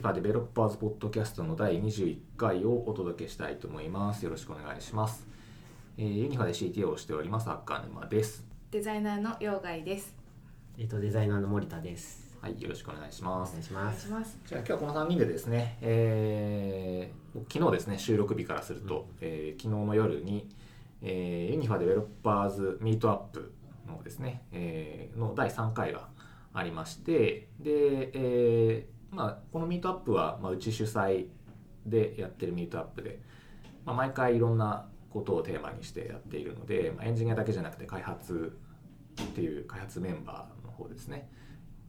ユニファ Developers ポッドキャストの第21回をお届けしたいと思います。よろしくお願いします、えー、ユニファで CTO をしております赤沼です。デザイナーの陽外です。えっ、とデザイナーの森田です。はいよろしくお願いします。お願いしお願ますいします。じゃあ今日はこの3人でですね、えー昨日ですね収録日からすると、えー昨日の夜に、えーユニファ Developers Meetup のですね、えーの第3回がありましてで、えーまあ、このミートアップは、まあ、うち主催でやってるミートアップで、まあ、毎回いろんなことをテーマにしてやっているので、まあ、エンジニアだけじゃなくて開発っていう開発メンバーの方ですね。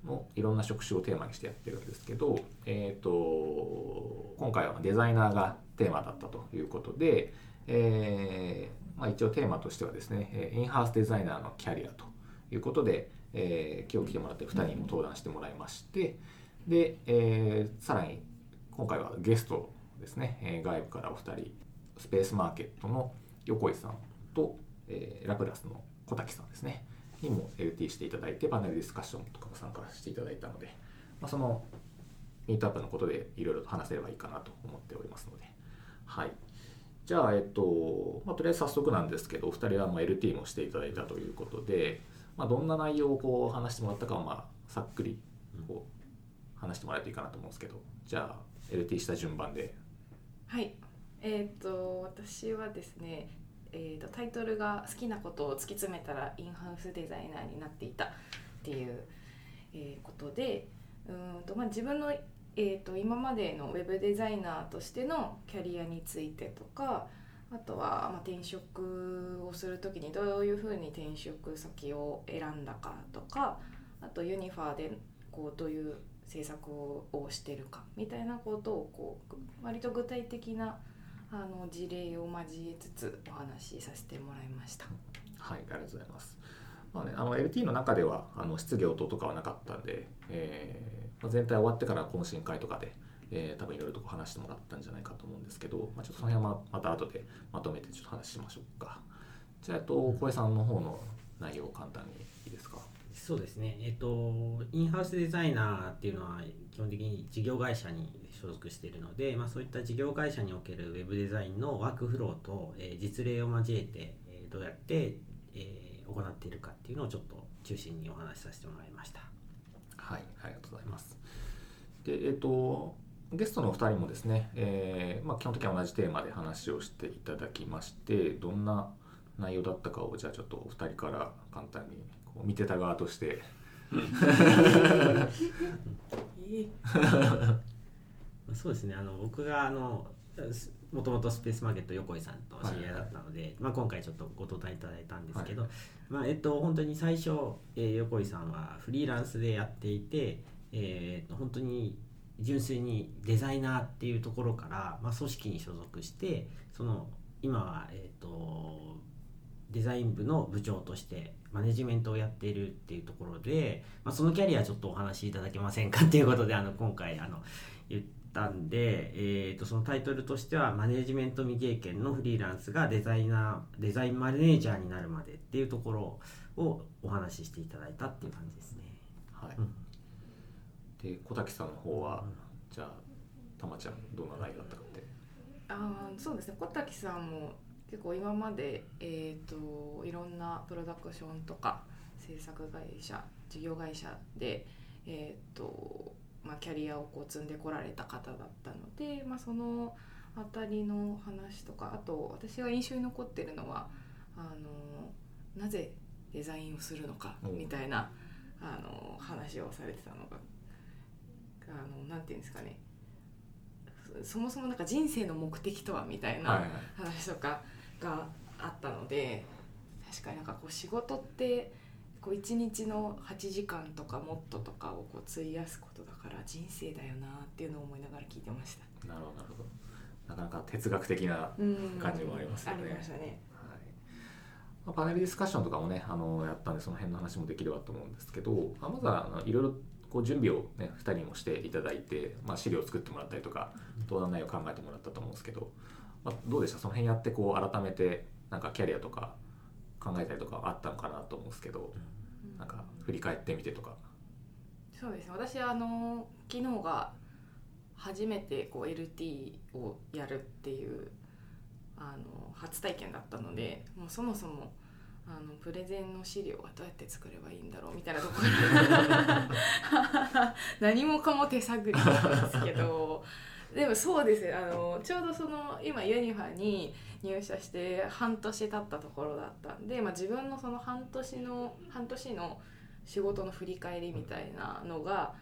のいろんな職種をテーマにしてやってるんですけど、えー、と今回はデザイナーがテーマだったということで、えーまあ、一応テーマとしてはですねインハウスデザイナーのキャリアということで、えー今日来てもらって2人にも登壇してもらいましてで、えーさらに今回はゲストですね、えー外部からお二人スペースマーケットの横井さんと、えーラプラスの小滝さんですね。にも LT していただいてパネルディスカッションとかも参加していただいたので、まあ、そのミートアップのことでいろいろと話せればいいかなと思っておりますので。はい。じゃあえっと、まあ、とりあえず早速なんですけどお二人はま LT もしていただいたということで、まあ、どんな内容をこう話してもらったかをまあさっくりこう話してもらえるといいかなと思うんですけど。じゃあ LT した順番で。はい。えっ、と私はですねえー、とタイトルが「好きなことを突き詰めたらインハウスデザイナーになっていた」っていう、えーことでうんと、まあ、自分の、えー、と今までのウェブデザイナーとしてのキャリアについてとかあとは、まあ、転職をする時にどういうふうに転職先を選んだかとかあとユニファーでこうどういう制作をしてるかみたいなことをこう割と具体的なあの事例を交えつつお話しさせてもらいました。はい、ありがとうございます。まあね、あの LT の中ではあの質疑応答とかはなかったんで、えーまあ、全体終わってから懇親会とかで、えー多分いろいろと話してもらったんじゃないかと思うんですけど、まあ、ちょっとその辺はまた後でまとめてちょっと話しましょうか。じゃあ、えっと、小江さんの方の内容を簡単に。そうですねえっ、とインハウスデザイナーっていうのは基本的に事業会社に所属しているので、まあ、そういった事業会社におけるウェブデザインのワークフローと、えー実例を交えて、えーどうやって、えー行っているかっていうのをちょっと中心にお話しさせてもらいましたはい、ありがとうございます。で、えっと、ゲストのお二人もですね、えーまあ、基本的に同じテーマで話をしていただきまして、どんな内容だったかを、じゃあちょっとお二人から簡単に見てた側として、そうですね。あの僕があのもともとスペースマーケット横井さんと知り合いだったので、まあ、今回ちょっとご登壇いただいたんですけど、まあえっと、本当に最初、えー横井さんはフリーランスでやっていて、えー本当に純粋にデザイナーっていうところから、まあ、組織に所属してその今は、えー、とデザイン部の部長としてマネジメントをやっているっていうところで、まあ、そのキャリアちょっとお話しいただけませんかっていうことであの今回あの言ったんで、えー、とそのタイトルとしてはマネジメント未経験のフリーランスがデザイナーデザインマネージャーになるまでっていうところをお話ししていただいたっていう感じですね。はい。うん。で小滝さんの方は、じゃあたまちゃんどんな内容だったかって。あーそうですね。小滝さんも結構今まで、えー、といろんなプロダクションとか制作会社事業会社で、えーとまあ、キャリアをこう積んでこられた方だったので、まあ、その辺りの話とかあと私が印象に残ってるのはあのなぜデザインをするのかう。んみたいなあの話をされてたのがあのなんていうんですかね。そそもそもなんか人生の目的とはみたいなはいはい。話とかがあったので確かになんかこう仕事ってこう1日の8時間とかもっととかをこう費やすことだから人生だよなっていうのを思いながら聞いてました。なるほどなるほど。なかなか哲学的なうん。感じもありますよね。ありましたね。はい。まあ、パネルディスカッションとかもねあのやったんでその辺の話もできればと思うんですけど、まあまずはあのいろいろこう準備を、ね、2人にもしていただいて、まあ、資料を作ってもらったりとか登壇内容を考えてもらったと思うんですけど、まあ、どうでした？その辺やってこう改めてなんかキャリアとか考えたりとかあったのかなと思うんですけどなんか振り返ってみてとか。そうですね。私あの昨日が初めてこう LT をやるっていうあの初体験だったのでもうそもそもあのプレゼンの資料はどうやって作ればいいんだろうみたいなところ。何もかも手探りなんですけどでもそうですねあのちょうどその今ユニファに入社して半年経ったところだったんで、まあ、自分のその半年の半年の仕事の振り返りみたいなのが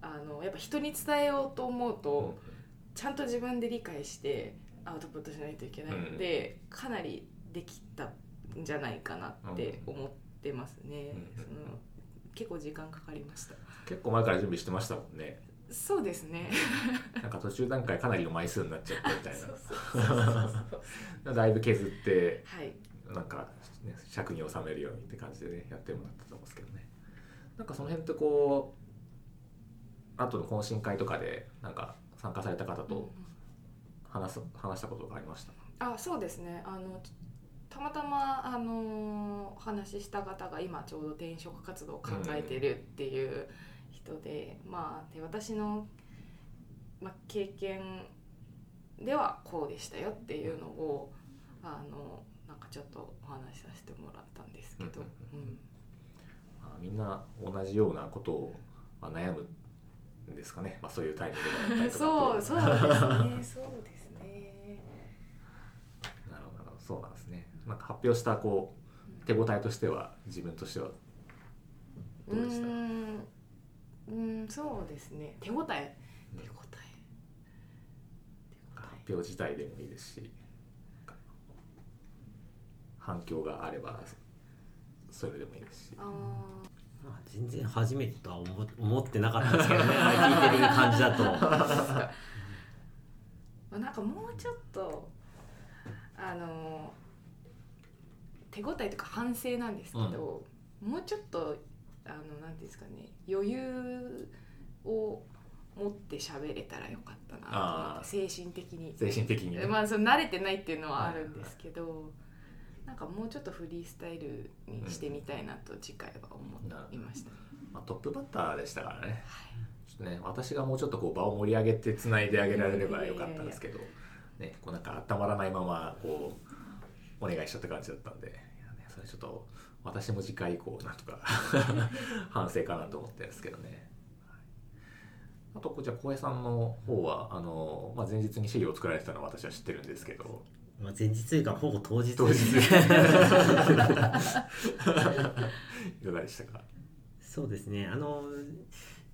あのやっぱ人に伝えようと思うとちゃんと自分で理解してアウトプットしないといけないので、かなりできたんじゃないかなって思ってますね。うんその結構時間かかりました。結構前から準備してましたもんねそうですね。なんか途中段階かなりの枚数になっちゃったみたいな。だいぶ削ってはい。なんか、ね、尺に収めるようにって感じでねやってもらったと思うんですけどね。なんかその辺ってこう後の懇親会とかでなんか参加された方と話す話したことがありました？あそうですね。あのたまたまあのお話しした方が今ちょうど転職活動を考えてるっていう人で、まあで私の、まあ、経験ではこうでしたよっていうのをあのなんかちょっとお話しさせてもらったんですけど、うん。う んまあみんな同じようなことをまあ悩むんですかね、まあ、そういうタイミングでだったりとかそうそうですね。そうですね。なるほど。そうなんですね。なんか発表したこう手応えとしては自分としてはうどうでした？うんそうですね。手応え。手応え。うん手応発え表自体でもいいですし反響があればそれでもいいですし。まあ、全然初めてとは思思ってなかったですけどね聞いてる感じだと。まあなんかもうちょっとあの手応えとか反省なんですけど、もうちょっとあのなんていうんですかね余裕を持って喋れたらよかったなって精神的に。精神的にね、まあその慣れてないっていうのはあるんですけど、なんかもうちょっとフリースタイルにしてみたいなと次回は思いました。ね。まあ、トップバッターでしたからね。はい。ちょっとね私がもうちょっとこう場を盛り上げてつないであげられればよかったんですけど、ね、こうなんか温まらないままこうお願いしちゃった感じだったんでちょっと私も次回以降なんとか 反省かなと思ってるんですけどね。はい。あとこじゃあ浩平さんの方はあの、まあ、前日に資料を作られてたのは私は知ってるんですけど。まあ前日というかほぼ当日。当日。いかがでしたか？そうですね。あの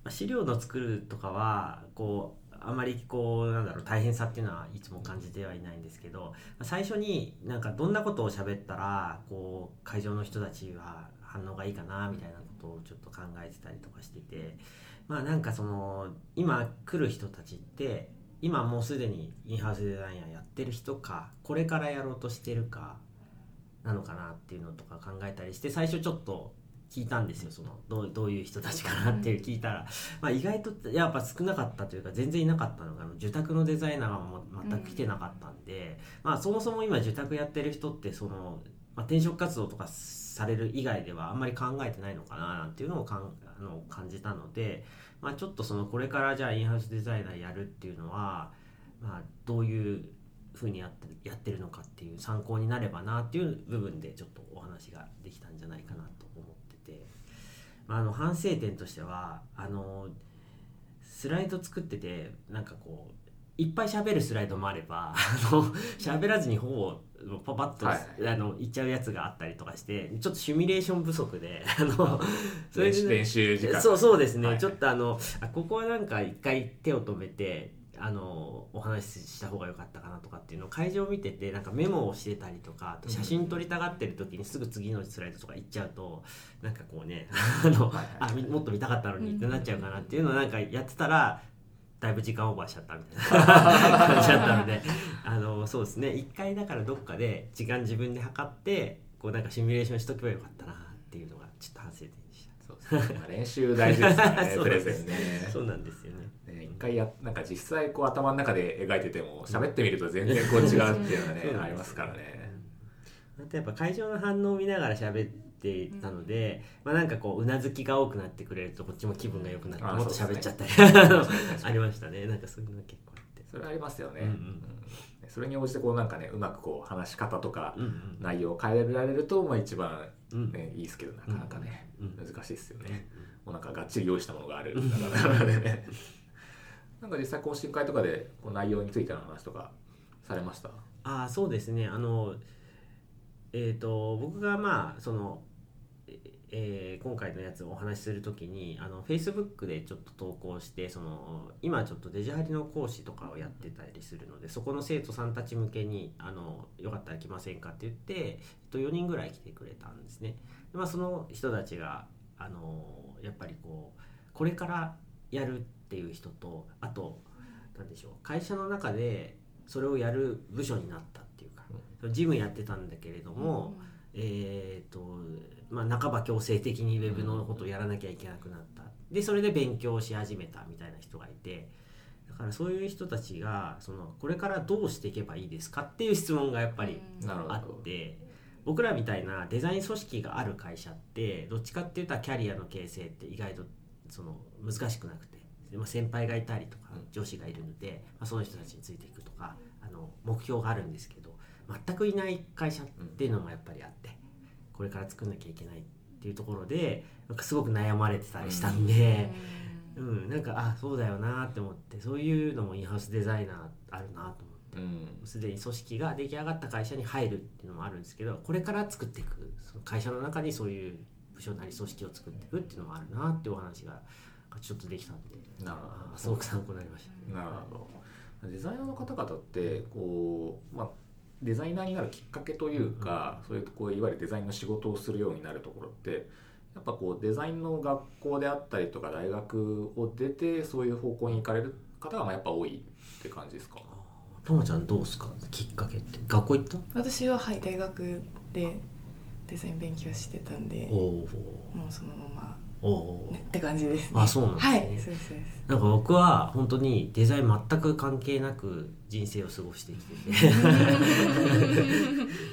まあ資料の作るとかはこうあまりこうなんだろう大変さっていうのはいつも感じてはいないんですけど最初になんかどんなことを喋ったらこう会場の人たちは反応がいいかなみたいなことをちょっと考えてたりとかしててまあなんかその今来る人たちって今もうすでにインハウスデザイナーやってる人かこれからやろうとしてるかなのかなっていうのとか考えたりして最初ちょっと聞いたんですよそのどうどういう人たちかなっていう聞いたら、まあ、意外とやっぱ少なかったというか全然いなかったのがあの受託のデザイナーがも全く来てなかったんで、まあ、そもそも今受託やってる人ってその、まあ、転職活動とかされる以外ではあんまり考えてないのかななんていうのをかんあの感じたので、まあ、ちょっとそのこれからじゃあインハウスデザイナーやるっていうのは、まあ、どういうふうにやってるやってるのかっていう参考になればなっていう部分でちょっとお話ができたんじゃないかなとあ、あの反省点としてはあのスライド作っててなんかこういっぱい喋るスライドもあればあの喋らずにほぼパパッと、はい。あのいっちゃうやつがあったりとかしてちょっとシミュレーション不足であのそ練習時間。そうそうですね、はい。ちょっとあのあここはなんか一回手を止めてあのお話しした方が良かったかなとかっていうのを会場を見ててなんかメモをしてたりとかあと写真撮りたがってる時にすぐ次のスライドとか行っちゃうとなんかこうねあの、はいはい。あみもっと見たかったのにってなっちゃうかなっていうのをなんかやってたらだいぶ時間オーバーしちゃったみたいな 感じだったのであのそうですね。一回だからどっかで時間自分で測ってこうなんかシミュレーションしとけばよかったなっていうのがちょっと反省点 練習大事ですからね そうプレゼンね。そうなんですよね。ね一回やなんか実際こう頭の中で描いてても喋ってみると全然こう違うっていうのがね そうなんですよ。ありますからね。あとやっぱ会場の反応を見ながら喋っってたので、まあなんかこううなずきが多くなってくれるとこっちも気分が良くなってあもっと喋っちゃったり、ありましたね。なんかそういうのが結構あって。それありますよね、うんうんうん。それに応じてこうなんかねうまくこう話し方とかうんうん内容を変えられると、まあ、一番、うん。ねいいですけどなかなかね、うん難しいですよね、もうなんかがっちり用意したものがある。だからね。なんか実際懇親会とかでこう内容についての話とかされました？ああそうですね。あのえっ、と僕がまあその、ええー今回のやつをお話しするときにあの Facebook でちょっと投稿してその今ちょっとデジハリの講師とかをやってたりするのでそこの生徒さんたち向けにあのよかったら来ませんかって言って、えっと、4人ぐらい来てくれたんですね。でまあ、その人たちがあのやっぱりこうこれからやるっていう人とあと何でしょう会社の中でそれをやる部署になったっていうか、事務やってたんだけれども、えーとまあ、半ば強制的にウェブのことをやらなきゃいけなくなった。でそれで勉強し始めたみたいな人がいてだからそういう人たちがそのこれからどうしていけばいいですかっていう質問がやっぱりあって僕らみたいなデザイン組織がある会社ってどっちかっていうとキャリアの形成って意外とその難しくなくて、まあ、先輩がいたりとかうん。上司がいるので、まあ、その人たちについていくとかあの目標があるんですけど全くいない会社っていうのもやっぱりあってこれから作んなきゃいけないっていうところでなんかすごく悩まれてたりしたんで。うん、なんかあそうだよなって思ってそういうのもインハウスデザイナーあるなと思って。うん。すでに組織が出来上がった会社に入るっていうのもあるんですけどこれから作っていくその会社の中にそういう部署なり組織を作っていくっていうのもあるなっていうお話がちょっとできたんで。なるほど。あすごく参考になりました。なるほど。デザイナーの方々ってこう、まあ、デザイナーになるきっかけというか、そういうこういわゆるデザインの仕事をするようになるところってやっぱこうデザインの学校であったりとか大学を出てそういう方向に行かれる方がまあやっぱ多いって感じですか？ともちゃんどうですか？きっかけって。学校行った？私ははい大学でデザイン勉強してたんでおおもうそのまおおま、ね、って感じですね。あそうなんですね。はいそうです。なんか僕は本当にデザイン全く関係なく人生を過ごしてきてて。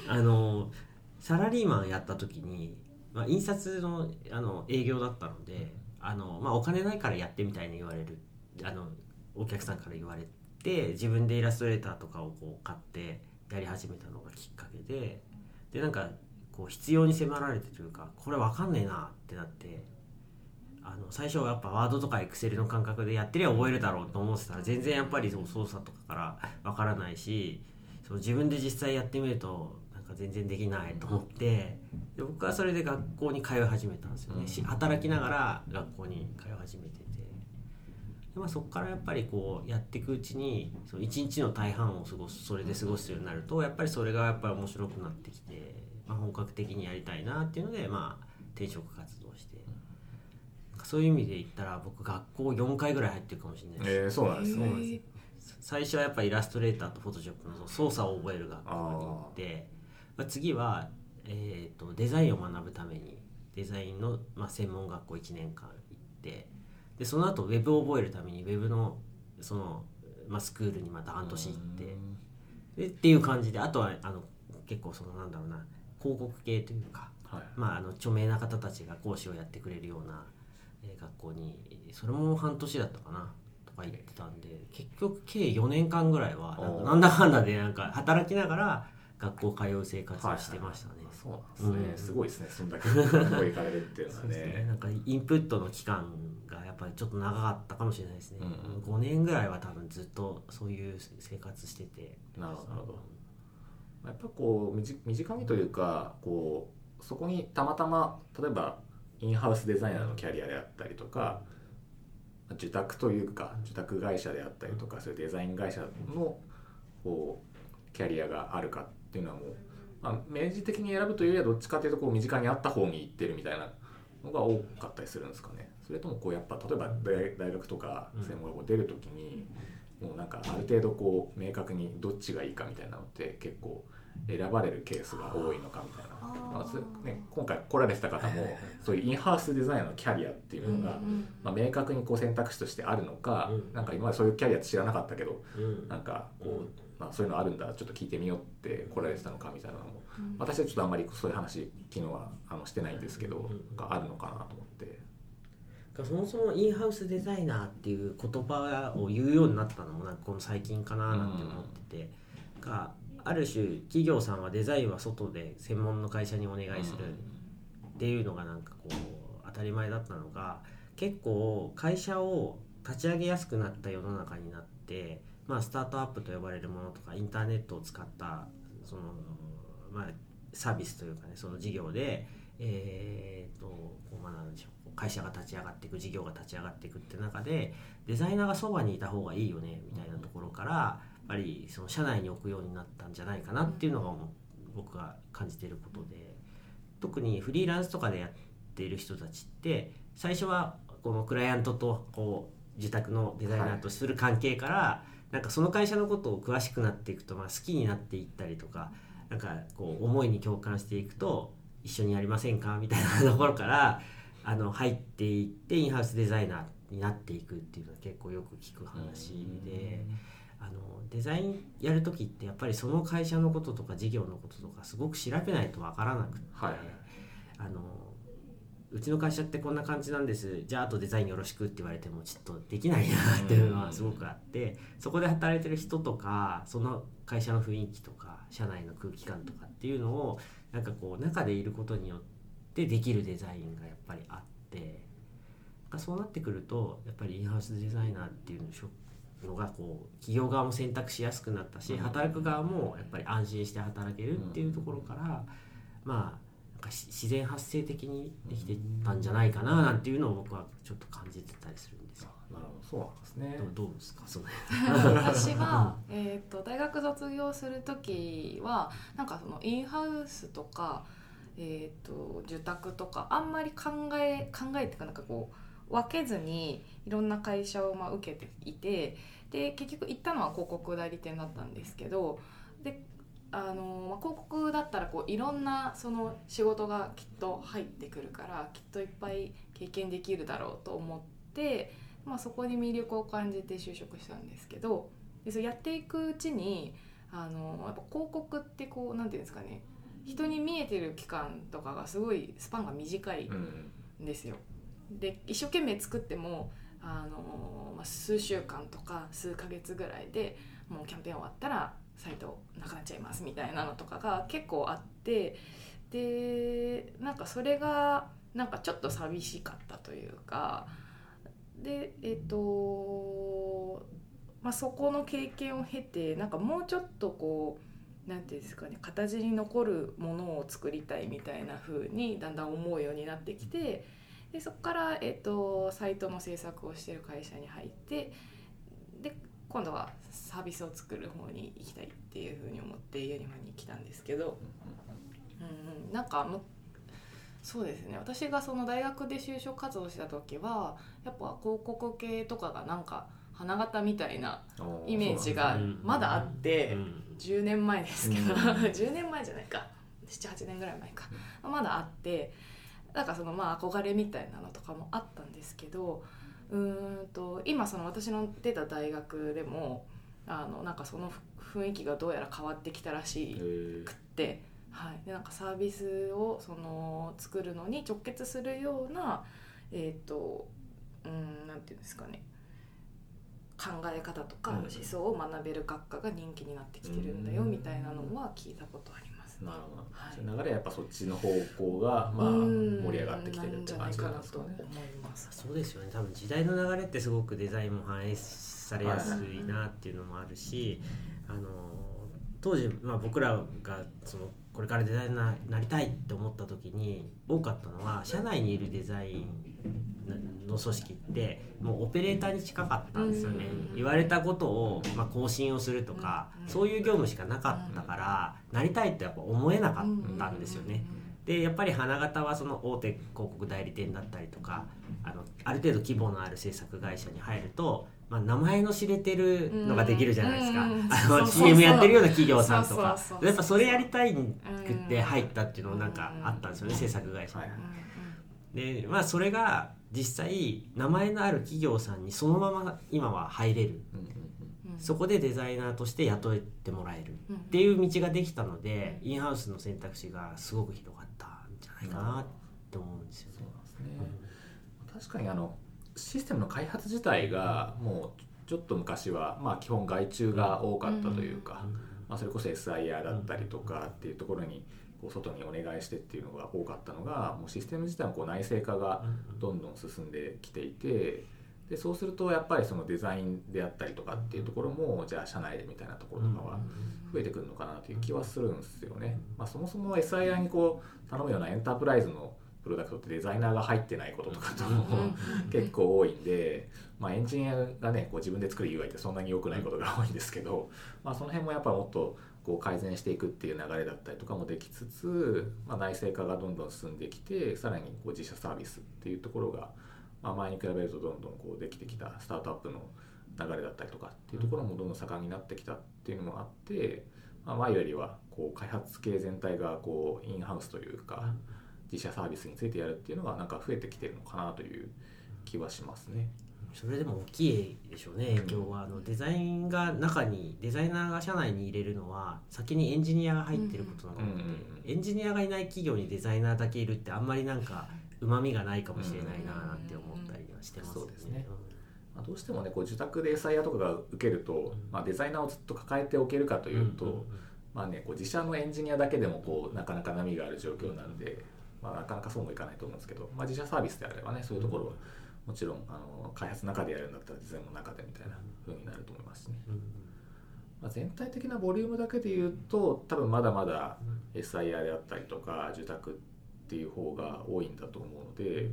あのサラリーマンやった時に、まあ、印刷のあの営業だったのであの、まあ、お金ないからやってみたいに言われる。あのお客さんから言われて自分でイラストレーターとかをこう買ってやり始めたのがきっかけででなんかこう必要に迫られてというかこれわかんねえなってなってあの最初はやっぱワードとかエクセルの感覚でやってりゃ覚えるだろうと思ってたら全然やっぱりその操作とかからわからないしその自分で実際やってみるとなんか全然できないと思って。で僕はそれで学校に通い始めたんですよね、うん。し働きながら学校に通い始めてて。で、まあ、そこからやっぱりこうやっていくうちにその一日の大半を過ごすそれで過ごすようになるとやっぱりそれがやっぱり面白くなってきて、まあ、本格的にやりたいなっていうのでまあ転職活動。そういう意味で言ったら僕学校4回ぐらい入ってるかもしれないです、えー、そうなんですね。そうなんです。よ最初はやっぱイラストレーターとフォトショップの操作を覚える学校に行ってまあ、次は、えー、とデザインを学ぶためにデザインの、まあ、専門学校1年間行ってでその後ウェブを覚えるためにウェブのその、まあ、スクールにまた半年行ってでっていう感じであとはあの結構そのなんだろうな広告系というかはい。まあ、あの著名な方たちが講師をやってくれるような、えー学校にそれも半年だったかなとか行ってたんで結局計4年間ぐらいはなんだかんだでなんか働きながら学校通う生活をしてましたね。そうなんですね、うん。すごいですねそんだけ学校行かれるっていうのはね、ね。なんかインプットの期間がやっぱりちょっと長かったかもしれないですね、うん5年ぐらいは多分ずっとそういう生活してて。なるほど。やっぱこう身近にというかこうそこにたまたま例えばインハウスデザイナーのキャリアであったりとか受託というか受託会社であったりとかそういうデザイン会社のこうキャリアがあるかっていうのはもう、ま、明示的に選ぶというよりはどっちかというとこう身近にあった方に行ってるみたいなのが多かったりするんですかね。それともこうやっぱ例えば大大学とか専門学校出る時に、もうなんかある程度こう明確にどっちがいいかみたいなのって結構選ばれるケースが多いのかみたいな。まあね、今回来られてた方もそういうインハウスデザイナーのキャリアっていうのが、まあ、明確にこう選択肢としてあるのか、うん。なんか今までそういうキャリアって知らなかったけどうん。なんかこう、まあ、そういうのあるんだちょっと聞いてみようって来られてたのかみたいなのもうん。私はちょっとあんまりそういう話昨日はあのしてないんですけど、があるのかなと思って。そもそもインハウスデザイナーっていう言葉を言うようになったのもなんかこの最近かななんて思ってて、がある種企業さんはデザインは外で専門の会社にお願いするっていうのがなんかこう当たり前だったのが結構会社を立ち上げやすくなった世の中になって、まあ、スタートアップと呼ばれるものとかインターネットを使ったその、まあ、サービスというかねその事業で、えー、とこうまあなんでしょう会社が立ち上がっていく事業が立ち上がっていくって中でデザイナーがそばにいた方がいいよねみたいなところからぱりその社内に置くようになったんじゃないかなっていうのが僕が感じていることで特にフリーランスとかでやっている人たちって最初はこのクライアントとこう自宅のデザイナーとする関係から、なんかその会社のことを詳しくなっていくと、まあ、好きになっていったりとかなんかこう思いに共感していくと一緒にやりませんかみたいなところからあの入っていってインハウスデザイナーになっていくっていうのは結構よく聞く話で。あのデザインやる時ってやっぱりその会社のこととか事業のこととかすごく調べないとわからなくて、はいあのうちの会社ってこんな感じなんですじゃああとデザインよろしくって言われてもちょっとできないなっていうのはすごくあってそこで働いてる人とかその会社の雰囲気とか社内の空気感とかっていうのをなんかこう中でいることによってできるデザインがやっぱりあってそうなってくるとやっぱりインハウスデザイナーっていうのがこう企業側も選択しやすくなったし働く側もやっぱり安心して働けるっていうところからまあなんか自然発生的にできてたんじゃないかななんていうのを僕はちょっと感じてたりするんですよ。なるほど。そうなんですね。どうですか？その。私は、えー、と大学卒業する時はなんかそのインハウスとか、えー、と受託とかあんまり考え考えっていうかなんかこう分けずにいろんな会社をまあ受けていてで結局行ったのは広告代理店だったんですけどであのまあ、広告だったらこういろんなその仕事がきっと入ってくるからきっといっぱい経験できるだろうと思って、まあ、そこに魅力を感じて就職したんですけどでそうやっていくうちにあのやっぱ広告ってこうなんていうんですかね人に見えてる期間とかがすごいスパンが短いんですよ。で一生懸命作ってもあの、まあ、数週間とか数ヶ月ぐらいでもうキャンペーン終わったらサイトなくなっちゃいますみたいなのとかが結構あってでなんかそれがなんかちょっと寂しかったというかでえっ、と、まあ、そこの経験を経てなんかもうちょっとこうなんていうんですかね形に残るものを作りたいみたいな風にだんだん思うようになってきてでそこから、えっとサイトの制作をしてる会社に入ってで今度はサービスを作る方に行きたいっていう風に思ってユニファに来たんですけど、うんうん、なんかむそうですね。私がその大学で就職活動した時はやっぱ広告系とかがなんか花形みたいなおイメージがうんまだあって。うん。10年前ですけど、うん。10年前じゃないか。78年ぐらい前か、まだあってなんかそのまあ憧れみたいなのとかもあったんですけどうーんと今その私の出た大学でもあのなんかその雰囲気がどうやら変わってきたらしくって、はい、でなんかサービスをその作るのに直結するようなえっ、とうんなんていうんですかね。考え方とかうん。思想を学べる学科が人気になってきてるんだよみたいなのは聞いたことあります。ねなるほど、はい。流れはやっぱそっちの方向がまあうん盛り上がってきてるって感じかなと思います。そうですよね。多分時代の流れってすごくデザインも反映されやすいなっていうのもあるし、あの当時、まあ、僕らがそのこれからデザイナーになりたいって思った時に多かったのは社内にいるデザインの組織ってもうオペレーターに近かったんですよね、うん言われたことを、まあ、更新をするとか、うんそういう業務しかなかったから、なりたいってやっぱ思えなかったんですよね。でやっぱり花形はその大手広告代理店だったりとかあのある程度規模のある制作会社に入ると、まあ、名前の知れてるのができるじゃないですか、うんあの CM やってるような企業さんとか。やっぱそれやりたいくって入ったっていうのもなんかあったんですよね、うん制作会社に。はいでまあそれが実際名前のある企業さんにそのまま今は入れる。うんそこでデザイナーとして雇ってもらえる。っていう道ができたので、インハウスの選択肢がすごく広がったんじゃないかなって思うんですよね。ね、確かにあのシステムの開発自体がもうちょっと昔は、まあ、基本外注が多かったというか、まあ、それこそ SIR だったりとかっていうところにこう外にお願いしてっていうのが多かったのがもうシステム自体のこう内製化がどんどん進んできていてでそうするとやっぱりそのデザインであったりとかっていうところもじゃあ社内でみたいなところとかは増えてくるのかなという気はするんですよね。まあ、そもそも SIR にこう頼むようなエンタープライズのプロダクトってデザイナーが入ってないこととかと 結構多いんで、まあ、エンジニアがねこう自分で作る UI ってそんなに良くないことが多いんですけど、まあ、その辺もやっぱもっとこう改善していくっていう流れだったりとかもできつつ、まあ、内製化がどんどん進んできてさらにこう自社サービスっていうところが、まあ、前に比べるとどんどんこうできてきたスタートアップの流れだったりとかっていうところもどんどん盛んになってきたっていうのもあって、まあ、前よりはこう開発系全体がこうインハウスというか自社サービスについてやるっていうのがなんか増えてきてるのかなという気はしますね。それでも大きいでしょうね影響は、あのデザインが中にデザイナーが社内に入れるのは先にエンジニアが入ってることなので、うんうんうん。エンジニアがいない企業にデザイナーだけいるってあんまりなんかうまみがないかもしれないななんて思ったりはしてますよそうですね。まあ、どうしてもねこう受託で SIR とかが受けると、まあ、デザイナーをずっと抱えておけるかというと、まあね、こう自社のエンジニアだけでもこうなかなか波がある状況なんで、まあ、なかなかそうもいかないと思うんですけど、まあ、自社サービスであればねそういうところはもちろんあの開発の中でやるんだったらデザインの中でみたいな風になると思いますしね、うんまあ、全体的なボリュームだけで言うと多分まだまだ SIR であったりとか受託っていう方が多いんだと思うので、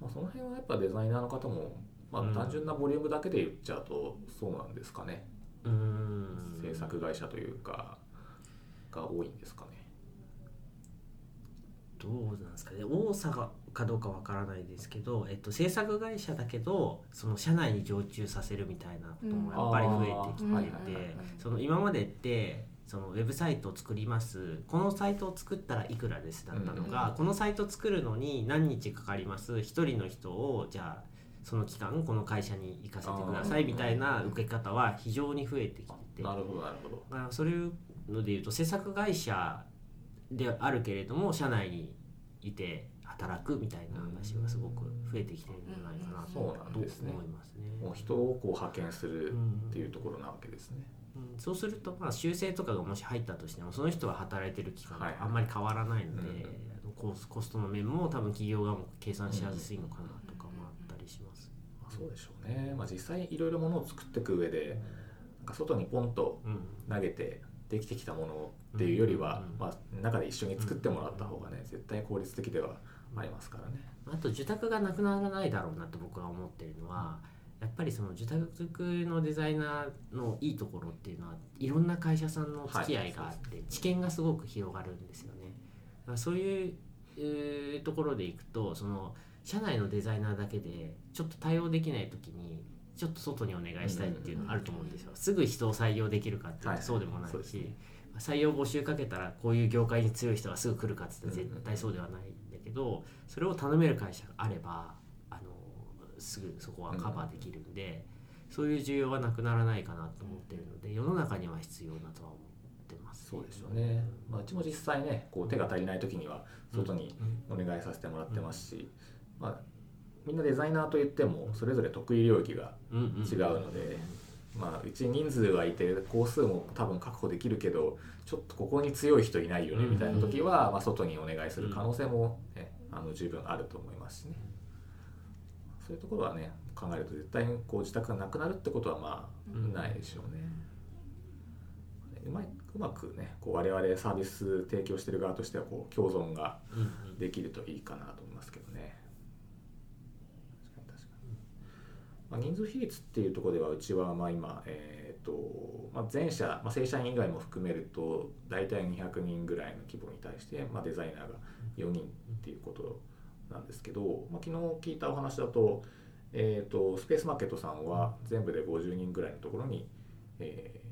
まあ、その辺はやっぱデザイナーの方も、まあうん、単純なボリュームだけで言っちゃうとそうなんですかね、うん。制作会社というかが多いんですかね。どうなんですかね。多さがかどうかわからないですけど、えっと、制作会社だけどその社内に常駐させるみたいなこともやっぱり増えてきていてその今までってそのウェブサイトを作ります。このサイトを作ったらいくらですだったのが、うんこのサイト作るのに何日かかります。一人の人をじゃあその期間この会社に行かせてくださいみたいな受け方は非常に増えてきてて。なるほどなるほど。まあ、そういうのでいうと制作会社であるけれども社内にいて働くみたいな話がすごく増えてきてるんじゃないかなとそうなんですね思いますね。もう人をこう派遣するうんっていうところなわけですね。うんそうするとまあ修正とかがもし入ったとしてもその人が働いてる期間はいがあんまり変わらないので、うんあのコストの面も多分企業側も計算しやすいのかなとかもあったりします。まあ、そうでしょうね。まあ、実際いろいろものを作っていく上でなんか外にポンとうん投げてできてきたものっていうよりは、うんまあ、中で一緒に作ってもらった方がね絶対効率的ではありますからね。あと受託がなくならないだろうなと僕は思ってるのはやっぱりその受託のデザイナーのいいところっていうのはいろんな会社さんの付き合いがあって、知見がすごく広がるんですよね。だからそういうえーところでいくとその社内のデザイナーだけでちょっと対応できない時にちょっと外にお願いしたいっていうのがあると思うんですよ。すぐ人を採用できるかっていうとそうでもないし、採用募集かけたらこういう業界に強い人がすぐ来るかっつったら絶対そうではないんだけどそれを頼める会社があればあのすぐそこはカバーできるんで、そういう需要はなくならないかなと思ってるので世の中には必要だとは思ってます、そうですよね。まあ、うちも実際ねこう手が足りない時には外にお願いさせてもらってますし、まあ、みんなデザイナーといってもそれぞれ得意領域が違うので、まあ、うち人数がいて工数も多分確保できるけどちょっとここに強い人いないよねみたいな時は、まあ、外にお願いする可能性も、ね、あの十分あると思いますしね。そういうところはね考えると絶対にこう自宅がなくなるってことはまうん。あないでしょうね。うまいうまくねこう我々サービス提供してる側としてはこう共存ができるといいかなと思いますけどね。確かに確かに。まあ、人数比率っていうところではうちはまあ今、えーとまあ、全社、まあ、正社員以外も含めると大体200人ぐらいの規模に対して、まあ、デザイナーが4人っていうことなんですけど、まあ、昨日聞いたお話だと,、えー、とスペースマーケットさんは全部で50人ぐらいのところに、えー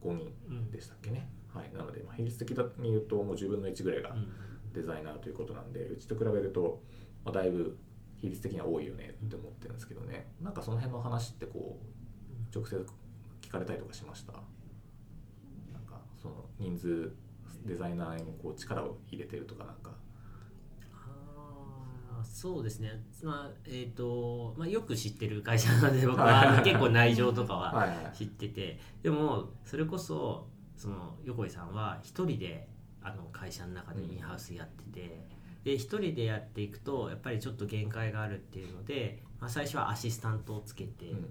5人でしたっけね。はい、なので、まあ、比率的に言うともう10分の1ぐらいがうん。デザイナーということなんでうちと比べると、まあ、だいぶ比率的には多いよねって思ってるんですけどね。なんかその辺の話ってこう直接聞聞かれたりとかしました？なんかその人数デザイナーにもこう力を入れてるとかなんか。そうですね、まあえーとまあ、よく知ってる会社なので僕は 結構内情とかははいはい。知ってて。でもそれこそその横井さんは一人であの会社の中でインハウスやってて、で一人でやっていくとやっぱりちょっと限界があるっていうので、まあ、最初はアシスタントをつけて、うん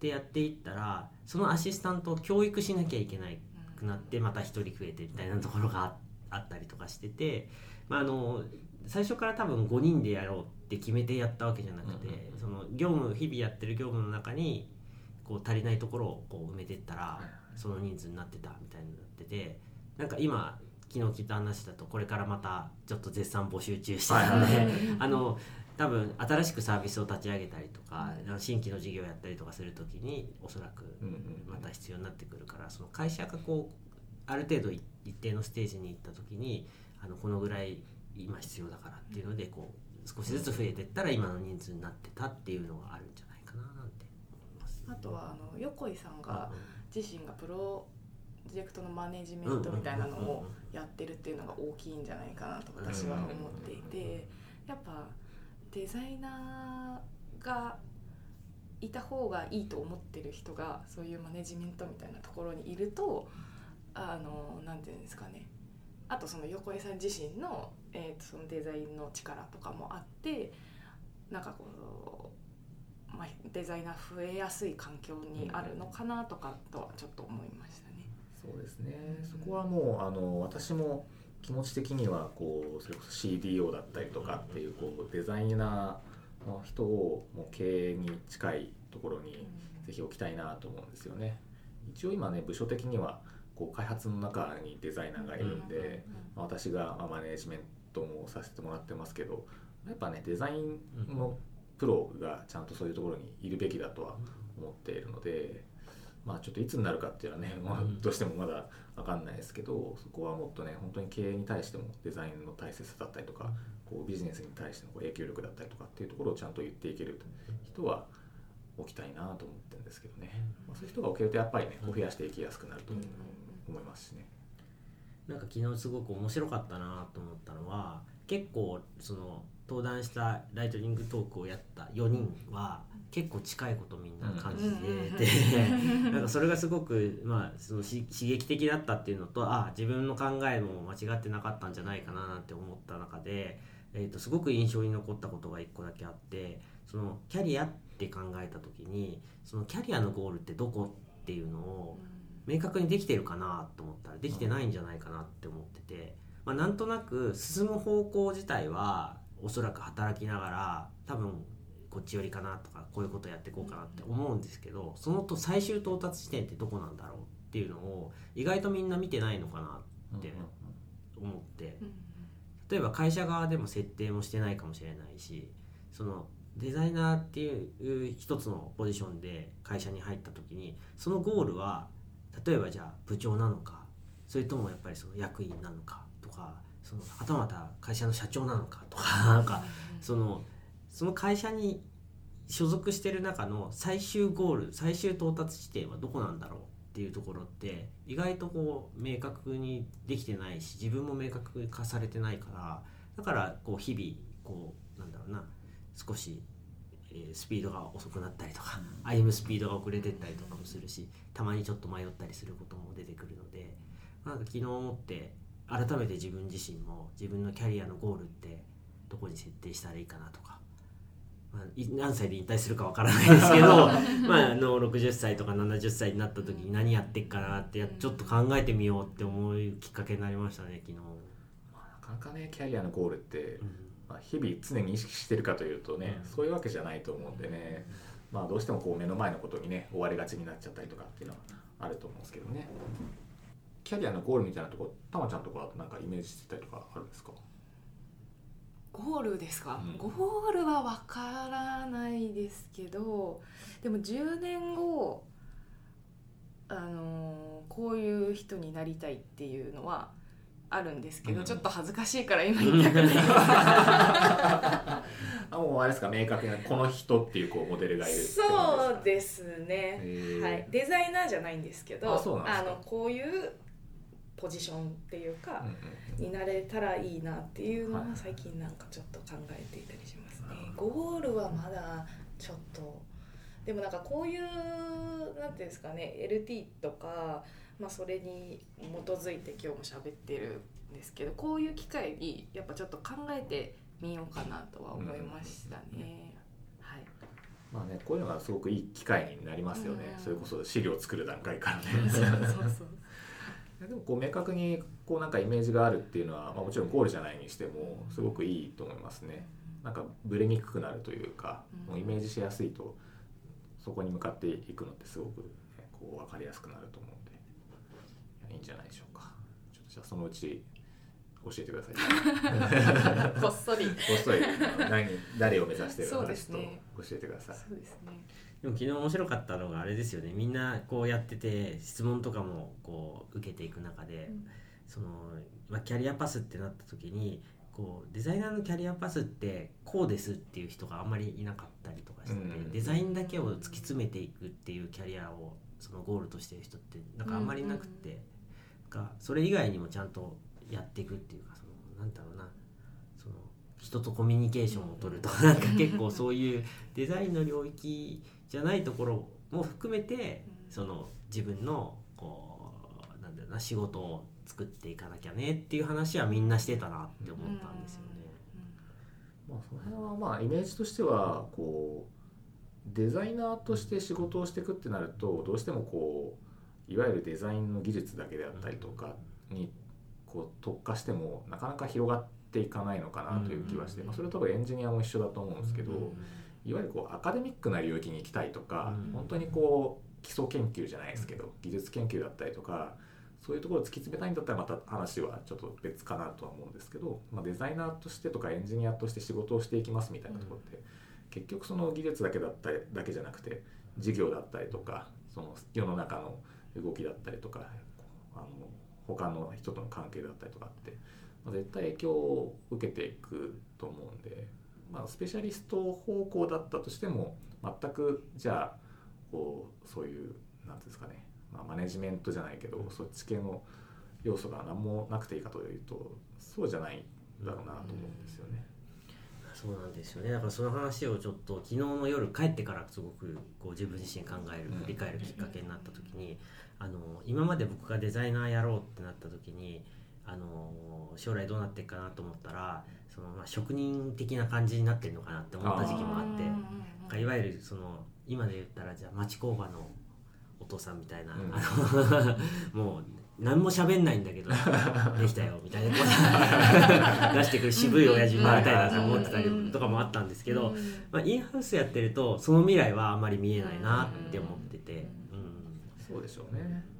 でやっていったらそのアシスタントを教育しなきゃいけないくなってまた1人増えてみたいなところがああったりとかしてて、まあ、あの最初から多分5人でやろうって決めてやったわけじゃなくて、その業務日々やってる業務の中にこう足りないところをこう埋めてったらその人数になってたみたいになっててなんか今昨日聞いた話だとこれからまたちょっと絶賛募集中してるので、はいあの多分新しくサービスを立ち上げたりとか新規の事業をやったりとかする時におそらくまた必要になってくるからその会社がこうある程度い一定のステージに行った時にあのこのぐらい今必要だからっていうのでこう少しずつ増えていったら今の人数になってたっていうのがあるんじゃないかななんて思います。あとはあの横井さんがう自身がプロジェクトのマネジメントみたいなのをやってるっていうのが大きいんじゃないかなと私は思っていてやっぱデザイナーがいた方がいいと思ってる人がそういうマネジメントみたいなところにいるとあのなんていうんですかね。あとその横江さん自身の,、えーとそのデザインの力とかもあってなんかこう、まあ、デザイナー増えやすい環境にあるのかなとかとはちょっと思いました。ね。そうですね。そこはもうあの私も気持ち的にはこうそれこそ CDO だったりとかっていうこうデザイナーの人をもう経営に近いところにぜひ置きたいなと思うんですよね。一応今ね部署的にはこう開発の中にデザイナーがいるんで、まあ私がまあマネージメントもさせてもらってますけどやっぱねデザインのプロがちゃんとそういうところにいるべきだとは思っているので、まあちょっといつになるかっていうのはね、まあうんどうしてもまだ分かんないですけどそこはもっとね本当に経営に対してもデザインの大切さだったりとかこうビジネスに対してのこう影響力だったりとかっていうところをちゃんと言っていける人は置きたいなと思ってるんですけどね、まあ、そういう人が置けるとやっぱりね増やしていきやすくなると思いますしね。なんか昨日すごく面白かったなと思ったのは結構その登壇したライトニングトークをやった4人は結構近いことみんな感じてて、なんかそれがすごく、まあ、そのし刺激的だったっていうのとあ自分の考えも間違ってなかったんじゃないかななんて思った中で、えー、とすごく印象に残ったことが1個だけあってそのキャリアって考えた時にそのキャリアのゴールってどこっていうのを明確にできてるかなと思った。らできてないんじゃないかなって思ってて、まあ、なんとなく進む方向自体はおそらく働きながら多分こっち寄りかなとかこういうことやっていこうかなって思うんですけどそのと最終到達地点ってどこなんだろうっていうのを意外とみんな見てないのかなって思って例えば会社側でも設定もしてないかもしれないしそのデザイナーっていう一つのポジションで会社に入った時にそのゴールは例えばじゃあ部長なのかそれともやっぱりその役員なのかとかそのはたまた会社の社長なのかとかなんかそのその会社に所属してる中の最終ゴール最終到達地点はどこなんだろうっていうところって意外とこう明確にできてないし自分も明確化されてないからだからこう日々こうなんだろうな少し、えースピードが遅くなったりとか、歩むスピードが遅れてったりとかもするしたまにちょっと迷ったりすることも出てくるのでなんか昨日思って改めて自分自身も自分のキャリアのゴールってどこに設定したらいいかなとか、まあ、い 何歳で引退するかわからないですけど まああの60歳とか70歳になった時に何やってっかなってやちょっと考えてみようって思うきっかけになりましたね昨日。まあなかなかねキャリアのゴールって、うん。まあ、日々常に意識してるかというとね、うん。そういうわけじゃないと思うんでね、まあ、どうしてもこう目の前のことにね追われがちになっちゃったりとかっていうのはあると思うんですけどね。キャリアのゴールみたいなとこたまちゃんとかはなんかイメージしてたりとかあるんですか？ゴールですか、うん。ゴールはわからないですけどでも10年後あのーこういう人になりたいっていうのはあるんですけど、うん。ちょっと恥ずかしいから今言いたくない あもうあれですか？明確なこの人っていうこうモデルがいるそうでですね。はい、デザイナーじゃないんですけどあのこういうポジションっていうかになれたらいいなっていうのははい。最近なんかちょっと考えていたりしますね。ゴールはまだちょっとでもなんかこういうなんていうんですかね LT とか、まあ、それに基づいて今日も喋ってるんですけどこういう機会にやっぱちょっと考えてみようかなとは思いましたね。はい。まあねこういうのがすごくいい機会になりますよね、うん。それこそ資料を作る段階からね。そうそうそうでもこう明確にこうなんかイメージがあるっていうのは、まあ、もちろんゴールじゃないにしてもすごくいいと思いますね。なんかブレにくくなるというか、うん。もうイメージしやすいとそこに向かっていくのってすごく、ね、こう分かりやすくなると思うんで。いやいいんじゃないでしょうか。ちょっとじゃあそのうち教えてください。こっそり。こっそり。何誰を目指してるのかちょっと教えてください。そうですね。でも昨日面白かったのがあれですよね。みんなこうやってて質問とかもこう受けていく中で、その、まあ、キャリアパスってなった時にこうデザイナーのキャリアパスってこうですっていう人があんまりいなかったりとかしてて、うんデザインだけを突き詰めていくっていうキャリアをそのゴールとしてる人ってなんかあんまりなくて、がそれ以外にもちゃんとやっていくっていうかそのなんだろうなその人とコミュニケーションを取るとかなんか結構そういうデザインの領域じゃないところも含めてその自分のこうなんだろうな仕事を作っていかなきゃねっていう話はみんなしてたなって思ったんですよね。まあ、その辺はまあイメージとしてはこうデザイナーとして仕事をしていくってなるとどうしてもこういわゆるデザインの技術だけであったりとかにこう特化してもなかなか広がっていかないのかなという気はして、まあ、それは多分エンジニアも一緒だと思うんですけど、いわゆるこうアカデミックな領域に行きたいとか、うん。本当にこう基礎研究じゃないですけど技術研究だったりとかそういうところを突き詰めたいんだったらまた話はちょっと別かなとは思うんですけど、まあ、デザイナーとしてとかエンジニアとして仕事をしていきますみたいなところって、結局その技術だけだったりだけじゃなくて事業だったりとかその世の中の動きだったりとかあの他の人との関係だったりとかって、まあ、絶対影響を受けていくと思うんで、まあ、スペシャリスト方向だったとしても全くじゃあこうそういうなんていうんですかね、まあ、マネジメントじゃないけどそっち系の要素が何もなくていいかというとそうじゃないんだろうなと思うんですよね。そうなんですよね。だからその話をちょっと昨日の夜帰ってからすごくこう自分自身考えるうん。振り返るきっかけになった時にあの今まで僕がデザイナーやろうってなった時にあの将来どうなっていくかなと思ったらその、まあ、職人的な感じになってるのかなって思った時期もあっていわゆるその今で言ったらじゃあ町工場のお父さんみたいな、うん。あの もう何も喋んないんだけど できたよみたいな 出してくる渋い親父になりたいなと思ってたりとかもあったんですけど、まあ、インハウスやってるとその未来はあんまり見えないなって思ってて、うん。そうでしょうね。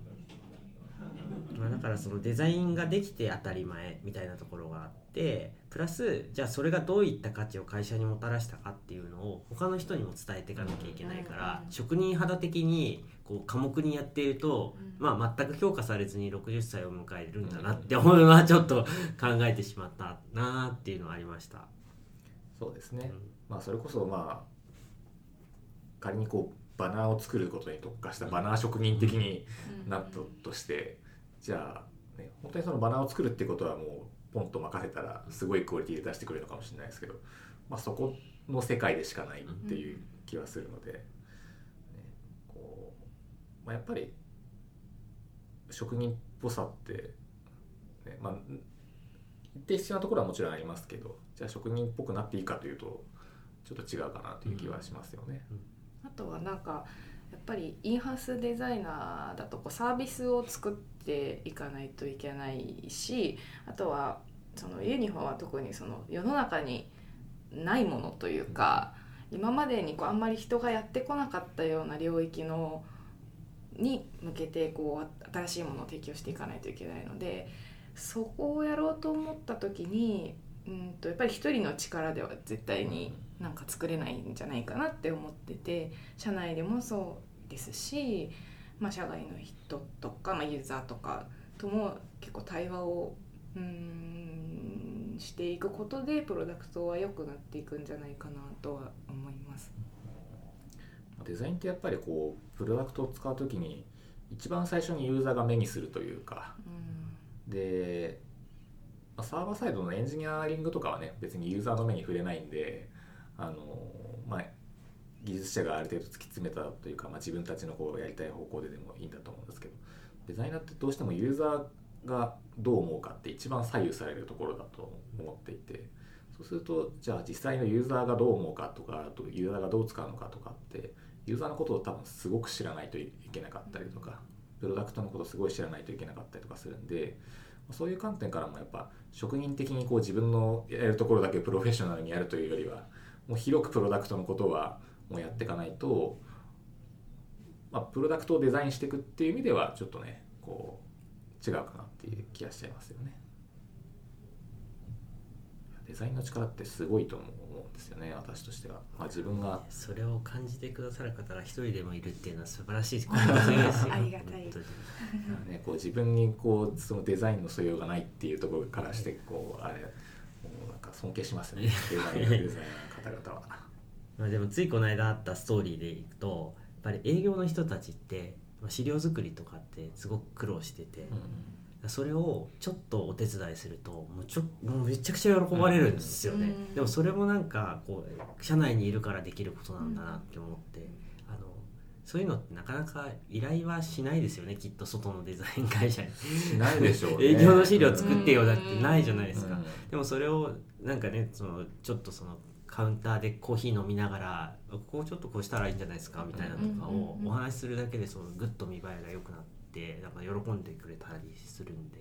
まあ、だからそのデザインができて当たり前みたいなところがあってプラスじゃあそれがどういった価値を会社にもたらしたかっていうのを他の人にも伝えていかなきゃいけないからうん。職人肌的にこう科目にやっていると、うん。まあ、全く評価されずに60歳を迎えるんだなって思うのはちょっと考えてしまったなっていうのはありました。そうですね。うん。まあそれこそまあ仮にこうバナーを作ることに特化したバナー職人的になったとして、じゃあ、ね、本当にそのバナーを作るってことはもうポンと任せたらすごいクオリティで出してくれるのかもしれないですけど、まあ、そこの世界でしかないっていう気はするので、ねこうまあ、やっぱり職人っぽさって、ねまあ、一定必要なところはもちろんありますけどじゃあ職人っぽくなっていいかというとちょっと違うかなという気はしますよね。あとはなんかやっぱりインハウスデザイナーだとこうサービスを作っていかないといけないしあとはそのユニフォームは特にその世の中にないものというか今までにこうあんまり人がやってこなかったような領域のに向けてこう新しいものを提供していかないといけないのでそこをやろうと思った時にうんとやっぱり一人の力では絶対になんか作れないんじゃないかなって思ってて社内でもそうですし、まあ、社外の人とか、まあ、ユーザーとかとも結構対話をうんしていくことでプロダクトは良くなっていくんじゃないかなとは思います。デザインってやっぱりこうプロダクトを使う時に一番最初にユーザーが目にするというかうんでまあサーバーサイドのエンジニアリングとかはね別にユーザーの目に触れないんであの、まあ、技術者がある程度突き詰めたというか、まあ、自分たちのこうやりたい方向ででもいいんだと思うんですけどデザイナーってどうしてもユーザーがどう思うかって一番左右されるところだと思っていてそうするとじゃあ実際のユーザーがどう思うかとかあとユーザーがどう使うのかとかってユーザーのことを多分すごく知らないといけなかったりとかプロダクトのことをすごい知らないといけなかったりとかするんでそういう観点からもやっぱ職人的にこう自分のやるところだけプロフェッショナルにやるというよりはもう広くプロダクトのことはもうやっていかないと、まあ、プロダクトをデザインしていくっていう意味ではちょっとねこう違うかなっていう気がしちゃいますよね。デザインの力ってすごいと思うんですよね私としては、まあ、自分がそれを感じてくださる方が一人でもいるっていうのは素晴らしいですよ ありがたい。ね、こう自分にこうそのデザインの素養がないっていうところからしてこうあれもうなんか尊敬しますね。デザイナーデザイナーの方々は。まあ、でもついこの間あったストーリーでいくとやっぱり営業の人たちってまあ資料作りとかってすごく苦労してて、それをちょっとお手伝いするともうちょもうめちゃくちゃ喜ばれるんですよね、うん。でもそれもなんかこう社内にいるからできることなんだなって思って、あのそういうのってなかなか依頼はしないですよねきっと外のデザイン会社に。しないでしょうね。営業の資料作ってよだってないじゃないですか、うん。でもそれをなんかねそのちょっとそのカウンターでコーヒー飲みながらここちょっとこうしたらいいんじゃないですかみたいなのとかをお話しするだけでそのグッと見栄えが良くなってなんか喜んでくれたりするんで、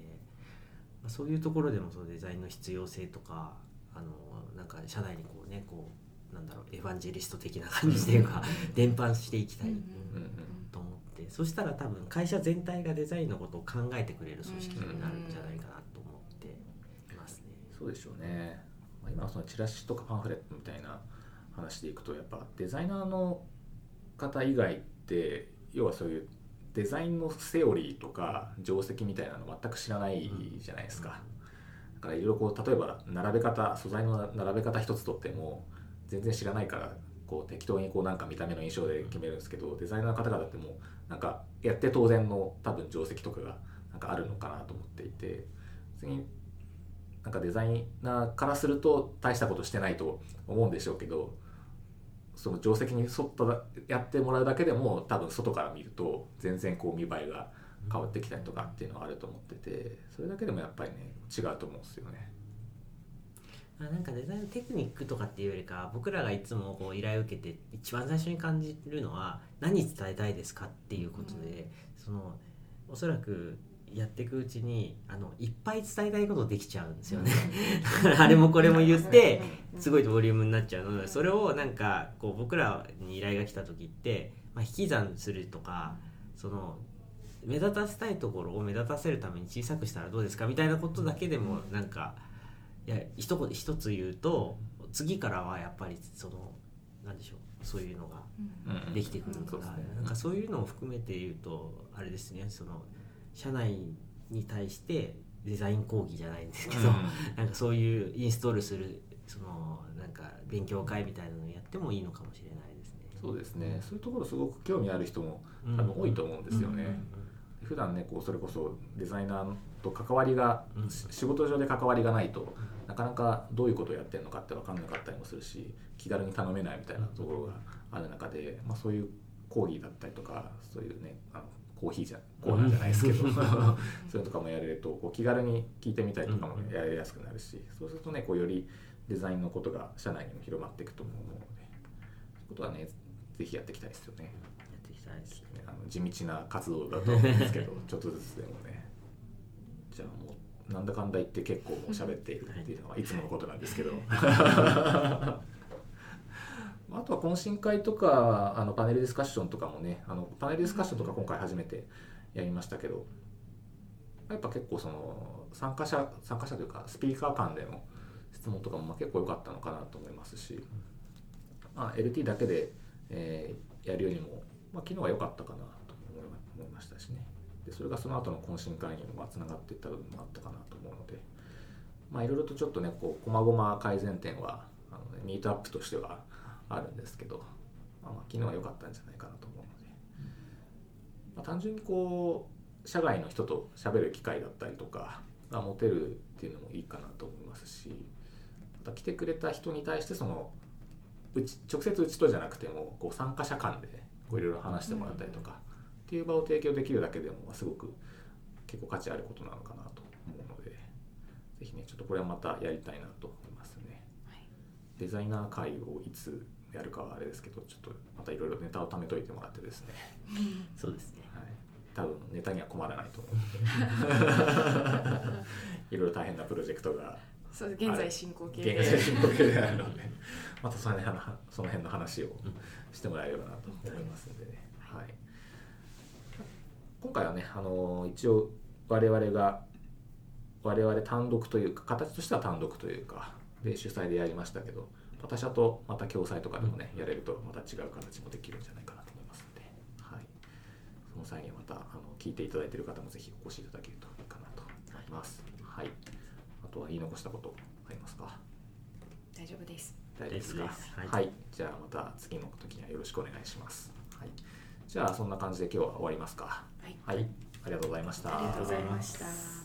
まあ、そういうところでもそのデザインの必要性とかあのなんか社内にこうねこうなんだろうエヴァンジェリスト的な感じっていうか伝播していきたい。と思ってそしたら多分会社全体がデザインのことを考えてくれる組織になるんじゃないかなと思っていますね。そうでしょうね、まあ、今のそのチラシとかパンフレットみたいな話でいくとやっぱデザイナーの方以外って要はそういうデザインのセオリーとか定石みたいなの全く知らないじゃないですか、だからいろいろこう例えば並べ方素材の並べ方一つとっても全然知らないからこう適当にこうなんか見た目の印象で決めるんですけどデザイナーの方々ってもうなんかやって当然の多分定石とかがなんかあるのかなと思っていて別になんかデザイナーからすると大したことしてないと思うんでしょうけどその定石に沿っただやってもらうだけでも多分外から見ると全然こう見栄えが変わってきたりとかっていうのはあると思っててそれだけでもやっぱりね違うと思うんですよね。まあなんかデザインテクニックとかっていうよりか僕らがいつもこう依頼を受けて一番最初に感じるのは何伝えたいですかっていうことで、そのおそらくやっていくうちにあのいっぱい伝えたいことできちゃうんですよね。あれもこれも言ってすごいボリュームになっちゃうの。でそれをなんかこう僕らに依頼が来た時って、まあ、引き算するとかその目立たせたいところを目立たせるために小さくしたらどうですかみたいなことだけでもなんかいや一言一つ言うと次からはやっぱりそのなんでしょうそういうのがうん。できてくるから、なんかそういうのを含めて言うとあれですねその社内に対してデザイン講義じゃないんですけど、なんかそういうインストールするそのなんか勉強会みたいなのをやってもいいのかもしれないですね。そうですね。そういうところすごく興味ある人もうん。多分多いと思うんですよね。普段ねこうそれこそデザイナーと関わりが、うん。し仕事上で関わりがないとなかなかどういうことをやってるのかって分かんなかったりもするし気軽に頼めないみたいなところがある中で、まあ、そういう講義だったりとかそういうねあのコーヒーじゃコーナーじゃないですけど。そういうのとかもやれるとこう気軽に聞いてみたりとかもやりやすくなるし。そうするとねこうよりデザインのことが社内にも広まっていくと思うので。そういうことはねぜひやっていきたいですよね。やっていきたいですね。ねあの地道な活動だと思うんですけど ちょっとずつでもね。じゃあもうなんだかんだ言って結構もう喋っているっていうのはいつものことなんですけど あとは懇親会とかあのパネルディスカッションとかもねあのパネルディスカッションとか今回初めてやりましたけどやっぱ結構その参加者参加者というかスピーカー間での質問とかもま結構良かったのかなと思いますし、まあ、LT だけで、えーやるよりも、まあ、昨日は良かったかなと思いましたしね。でそれがその後の懇親会にもまあつながっていった部分もあったかなと思うので、まあいろいろとちょっとねこう細々改善点はあの、ね、ミートアップとしてはあるんですけど、まあ、まあ昨日は良かったんじゃないかなと思うので、まあ、単純にこう社外の人と喋る機会だったりとかが持てるっていうのもいいかなと思いますしまた来てくれた人に対してそのうち直接うちとじゃなくてもこう参加者間でこういろいろ話してもらったりとか、っていう場を提供できるだけでもまあすごく結構価値あることなのかなと思うのでぜひねちょっとこれはまたやりたいなと思いますね。はいデザイナー会をいつやるかはあれですけどちょっとまたいろいろネタを貯めといてもらってですね、そうですね。はい、多分ネタには困らないと思う。の でいろいろ大変なプロジェクトが。そう現在進行形で。現在進行形であるので。またその辺のその辺の話をしてもらえればなと思いますのでね、はい、今回はねあの一応我々が我々単独というか形としては単独というかで主催でやりましたけど他社とまた共催とかでもね、やれるとまた違う形もできるんじゃないかなと思いますので、はい、その際にはまたあの聞いていただいている方もぜひお越しいただけるといいかなと思います。はい、あとは言い残したことありますか？大丈夫です。大丈夫ですか？は、はい。い。じゃあまた次の時にはよろしくお願いします。はい、じゃあそんな感じで今日は終わりますか？はい。はい、ありがとうございました。ありがとうございました